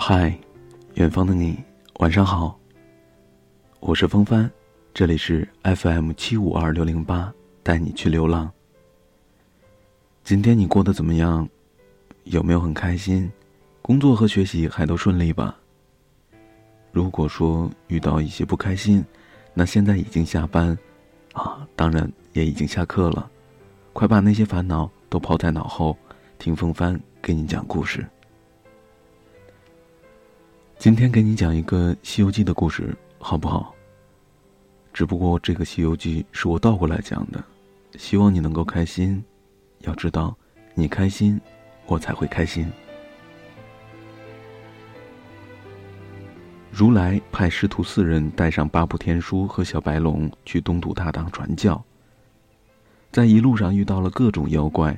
嗨，远方的你，晚上好。我是风帆，这里是 FM 七五二六零八，带你去流浪。今天你过得怎么样？有没有很开心？工作和学习还都顺利吧？如果说遇到一些不开心，那现在已经下班，啊，当然也已经下课了，快把那些烦恼都抛在脑后，听风帆给你讲故事。今天给你讲一个《西游记》的故事，好不好？只不过这个《西游记》是我倒过来讲的，希望你能够开心。要知道，你开心，我才会开心。如来派师徒四人带上八部天书和小白龙去东土大唐传教，在一路上遇到了各种妖怪，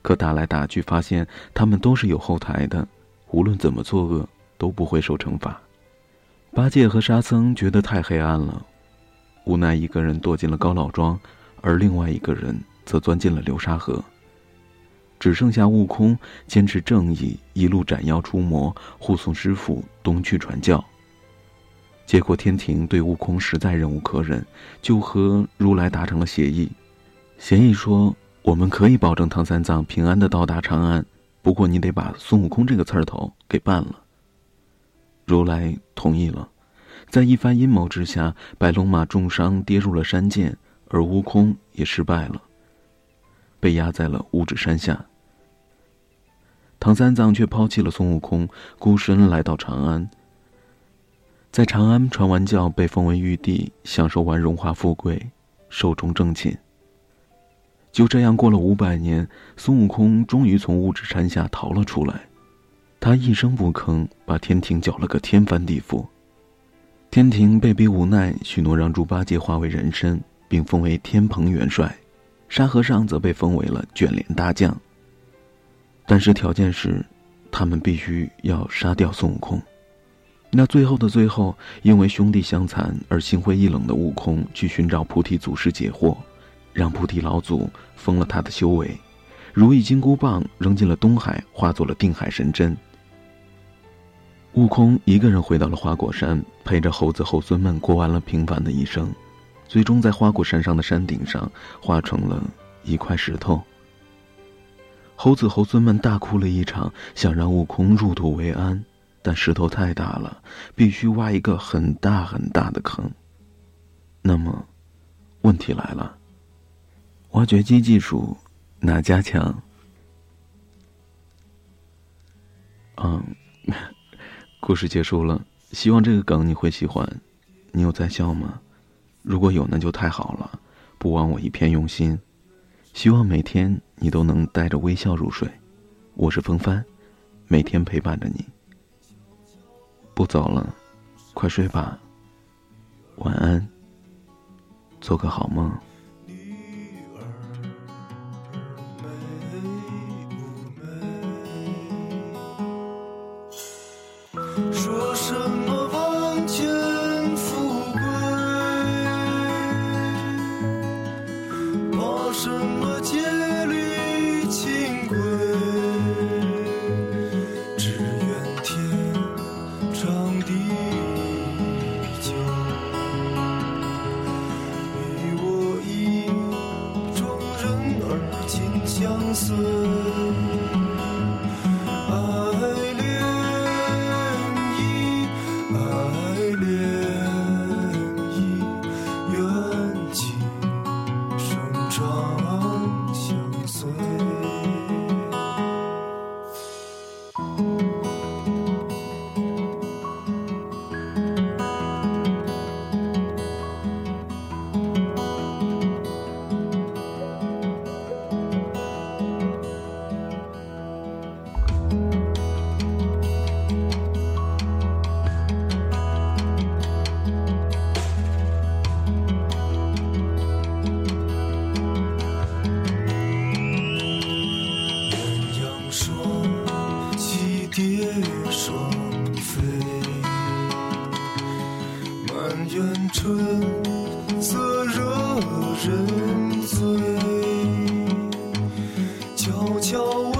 可打来打去，发现他们都是有后台的，无论怎么作恶。都不会受惩罚。八戒和沙僧觉得太黑暗了，无奈一个人躲进了高老庄，而另外一个人则钻进了流沙河。只剩下悟空坚持正义，一路斩妖除魔，护送师傅东去传教。结果天庭对悟空实在忍无可忍，就和如来达成了协议。协议说，我们可以保证唐三藏平安的到达长安，不过你得把孙悟空这个刺儿头给办了。如来同意了，在一番阴谋之下，白龙马重伤跌入了山涧，而悟空也失败了，被压在了五指山下。唐三藏却抛弃了孙悟空，孤身来到长安。在长安传完教，被封为玉帝，享受完荣华富贵，寿终正寝。就这样过了五百年，孙悟空终于从五指山下逃了出来。他一声不吭，把天庭搅了个天翻地覆。天庭被逼无奈，许诺让猪八戒化为人身，并封为天蓬元帅；沙和尚则被封为了卷帘大将。但是条件是，他们必须要杀掉孙悟空。那最后的最后，因为兄弟相残而心灰意冷的悟空去寻找菩提祖师解惑，让菩提老祖封了他的修为，如意金箍棒扔进了东海，化作了定海神针。悟空一个人回到了花果山，陪着猴子猴孙们过完了平凡的一生，最终在花果山上的山顶上化成了一块石头。猴子猴孙们大哭了一场，想让悟空入土为安，但石头太大了，必须挖一个很大很大的坑。那么，问题来了：挖掘机技术哪家强？嗯。故事结束了，希望这个梗你会喜欢。你有在笑吗？如果有，那就太好了，不枉我一片用心。希望每天你都能带着微笑入睡。我是风帆，每天陪伴着你。不早了，快睡吧。晚安，做个好梦。je 满园春色惹人醉悄悄问